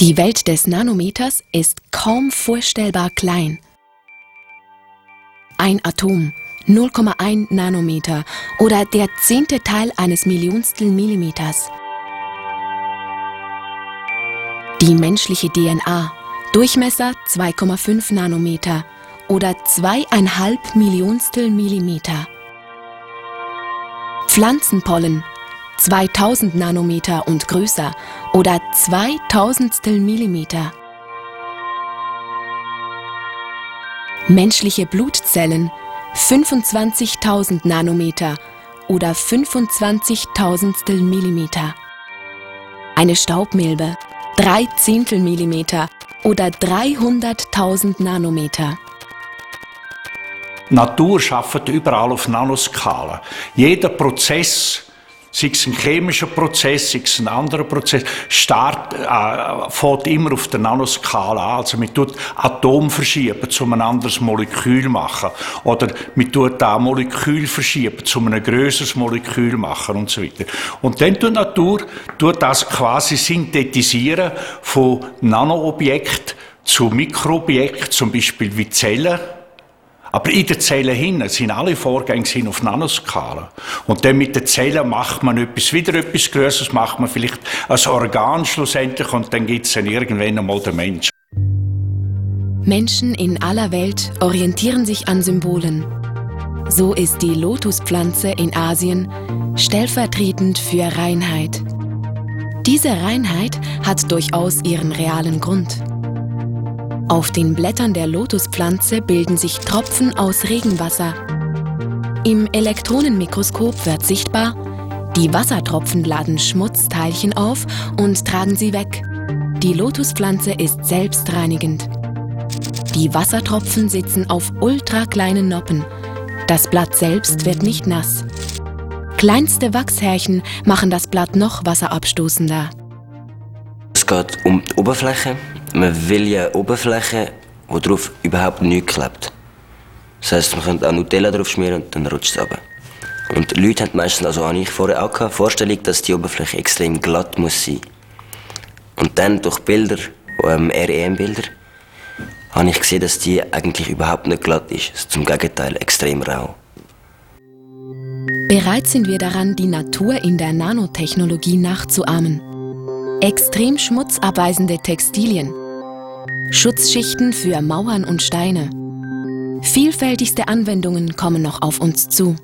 Die Welt des Nanometers ist kaum vorstellbar klein. Ein Atom, 0,1 Nanometer oder der zehnte Teil eines Millionstel Millimeters. Die menschliche DNA, Durchmesser 2,5 Nanometer oder zweieinhalb Millionstel Millimeter. Pflanzenpollen, 2000 Nanometer und größer oder 2000 Millimeter. Menschliche Blutzellen 25.000 Nanometer oder 25.000 Millimeter. Eine Staubmilbe 3 Zehntel Millimeter oder 300.000 Nanometer. Natur schafft überall auf Nanoskala. Jeder Prozess sei es ein chemischer Prozess, sei es ein anderer Prozess, start, äh, fährt immer auf der Nanoskala an. Also man tut Atom verschieben, um ein anderes Molekül machen. Oder man tut da Molekül verschieben, um ein größeres Molekül machen und so weiter. Und dann tut Natur tut das quasi synthetisieren von Nanoobjekt zu Mikroobjekt, zum Beispiel wie Zellen aber in den Zellen hin sind alle Vorgänge auf Nanoskala. Und dann mit den Zellen macht man etwas, wieder etwas Größeres, macht man vielleicht ein Organ schlussendlich und dann gibt es dann irgendwann einmal den Mensch. Menschen in aller Welt orientieren sich an Symbolen. So ist die Lotuspflanze in Asien stellvertretend für Reinheit. Diese Reinheit hat durchaus ihren realen Grund. Auf den Blättern der Lotuspflanze bilden sich Tropfen aus Regenwasser. Im Elektronenmikroskop wird sichtbar, die Wassertropfen laden Schmutzteilchen auf und tragen sie weg. Die Lotuspflanze ist selbstreinigend. Die Wassertropfen sitzen auf ultrakleinen Noppen. Das Blatt selbst wird nicht nass. Kleinste Wachshärchen machen das Blatt noch wasserabstoßender. Es geht um die Oberfläche man will ja Oberfläche, wo drauf überhaupt nichts klebt. Das heisst, man könnte auch Nutella drauf schmieren und dann rutscht es runter. Und die Leute haben meistens, also habe ich vorher auch die Vorstellung, dass die Oberfläche extrem glatt muss sein. Und dann durch Bilder, ähm, REM-Bilder, habe ich gesehen, dass die eigentlich überhaupt nicht glatt ist. Zum Gegenteil, extrem rau. Bereits sind wir daran, die Natur in der Nanotechnologie nachzuahmen. Extrem schmutzabweisende Textilien, Schutzschichten für Mauern und Steine. Vielfältigste Anwendungen kommen noch auf uns zu.